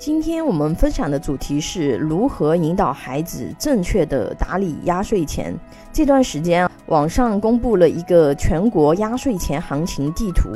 今天我们分享的主题是如何引导孩子正确的打理压岁钱。这段时间，网上公布了一个全国压岁钱行情地图，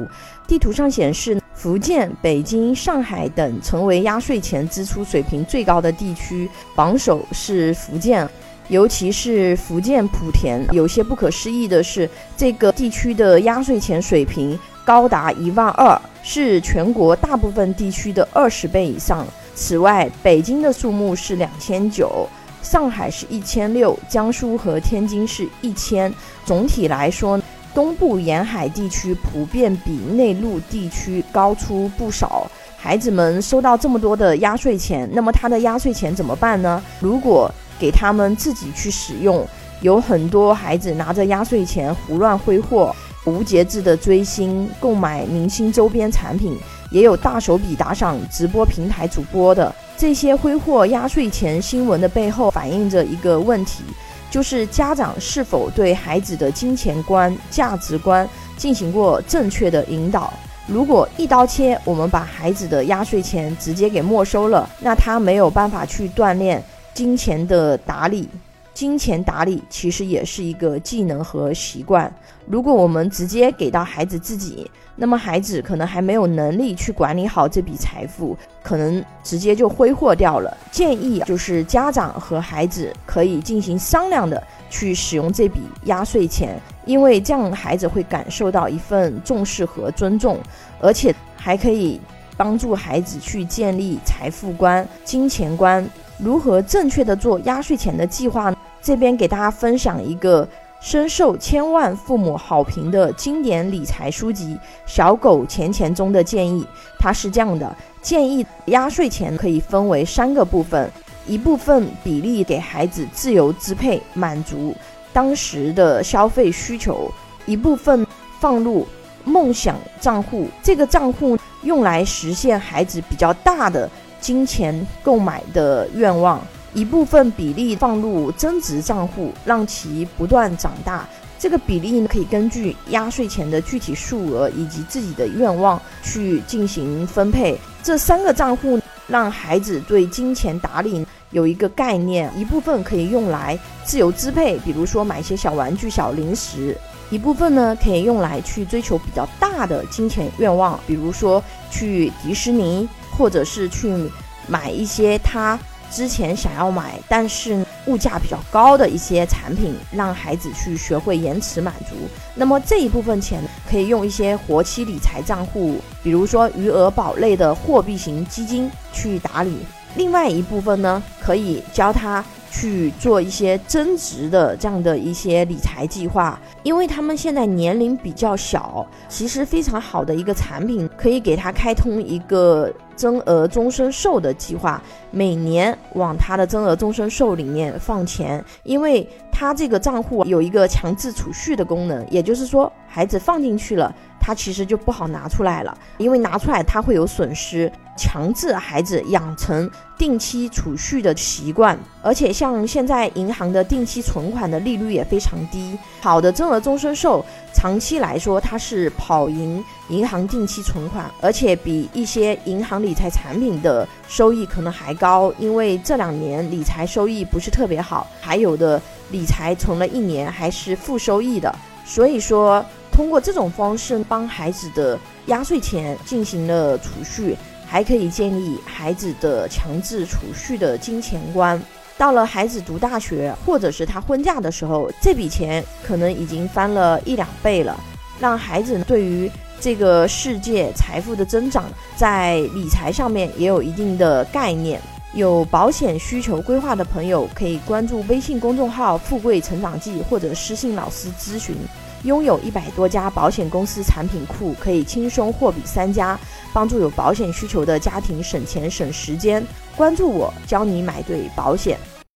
地图上显示，福建、北京、上海等成为压岁钱支出水平最高的地区，榜首是福建，尤其是福建莆田。有些不可思议的是，这个地区的压岁钱水平高达一万二。是全国大部分地区的二十倍以上。此外，北京的数目是两千九，上海是一千六，江苏和天津是一千。总体来说，东部沿海地区普遍比内陆地区高出不少。孩子们收到这么多的压岁钱，那么他的压岁钱怎么办呢？如果给他们自己去使用，有很多孩子拿着压岁钱胡乱挥霍。无节制的追星、购买明星周边产品，也有大手笔打赏直播平台主播的。这些挥霍压岁钱新闻的背后，反映着一个问题，就是家长是否对孩子的金钱观、价值观进行过正确的引导。如果一刀切，我们把孩子的压岁钱直接给没收了，那他没有办法去锻炼金钱的打理。金钱打理其实也是一个技能和习惯。如果我们直接给到孩子自己，那么孩子可能还没有能力去管理好这笔财富，可能直接就挥霍掉了。建议就是家长和孩子可以进行商量的去使用这笔压岁钱，因为这样孩子会感受到一份重视和尊重，而且还可以帮助孩子去建立财富观、金钱观。如何正确的做压岁钱的计划？这边给大家分享一个深受千万父母好评的经典理财书籍《小狗钱钱》中的建议。它是这样的：建议压岁钱可以分为三个部分，一部分比例给孩子自由支配，满足当时的消费需求；一部分放入梦想账户，这个账户用来实现孩子比较大的。金钱购买的愿望，一部分比例放入增值账户，让其不断长大。这个比例呢，可以根据压岁钱的具体数额以及自己的愿望去进行分配。这三个账户让孩子对金钱打理有一个概念。一部分可以用来自由支配，比如说买一些小玩具、小零食；一部分呢，可以用来去追求比较大的金钱愿望，比如说去迪士尼。或者是去买一些他之前想要买，但是物价比较高的一些产品，让孩子去学会延迟满足。那么这一部分钱可以用一些活期理财账户，比如说余额宝类的货币型基金去打理。另外一部分呢，可以教他。去做一些增值的这样的一些理财计划，因为他们现在年龄比较小，其实非常好的一个产品，可以给他开通一个增额终身寿的计划，每年往他的增额终身寿里面放钱，因为他这个账户有一个强制储蓄的功能，也就是说，孩子放进去了。它其实就不好拿出来了，因为拿出来它会有损失。强制孩子养成定期储蓄的习惯，而且像现在银行的定期存款的利率也非常低。好的增额终身寿，长期来说它是跑赢银行定期存款，而且比一些银行理财产品的收益可能还高。因为这两年理财收益不是特别好，还有的理财存了一年还是负收益的。所以说。通过这种方式帮孩子的压岁钱进行了储蓄，还可以建立孩子的强制储蓄的金钱观。到了孩子读大学或者是他婚嫁的时候，这笔钱可能已经翻了一两倍了，让孩子对于这个世界财富的增长，在理财上面也有一定的概念。有保险需求规划的朋友可以关注微信公众号“富贵成长记”或者私信老师咨询。拥有一百多家保险公司产品库，可以轻松货比三家，帮助有保险需求的家庭省钱省时间。关注我，教你买对保险。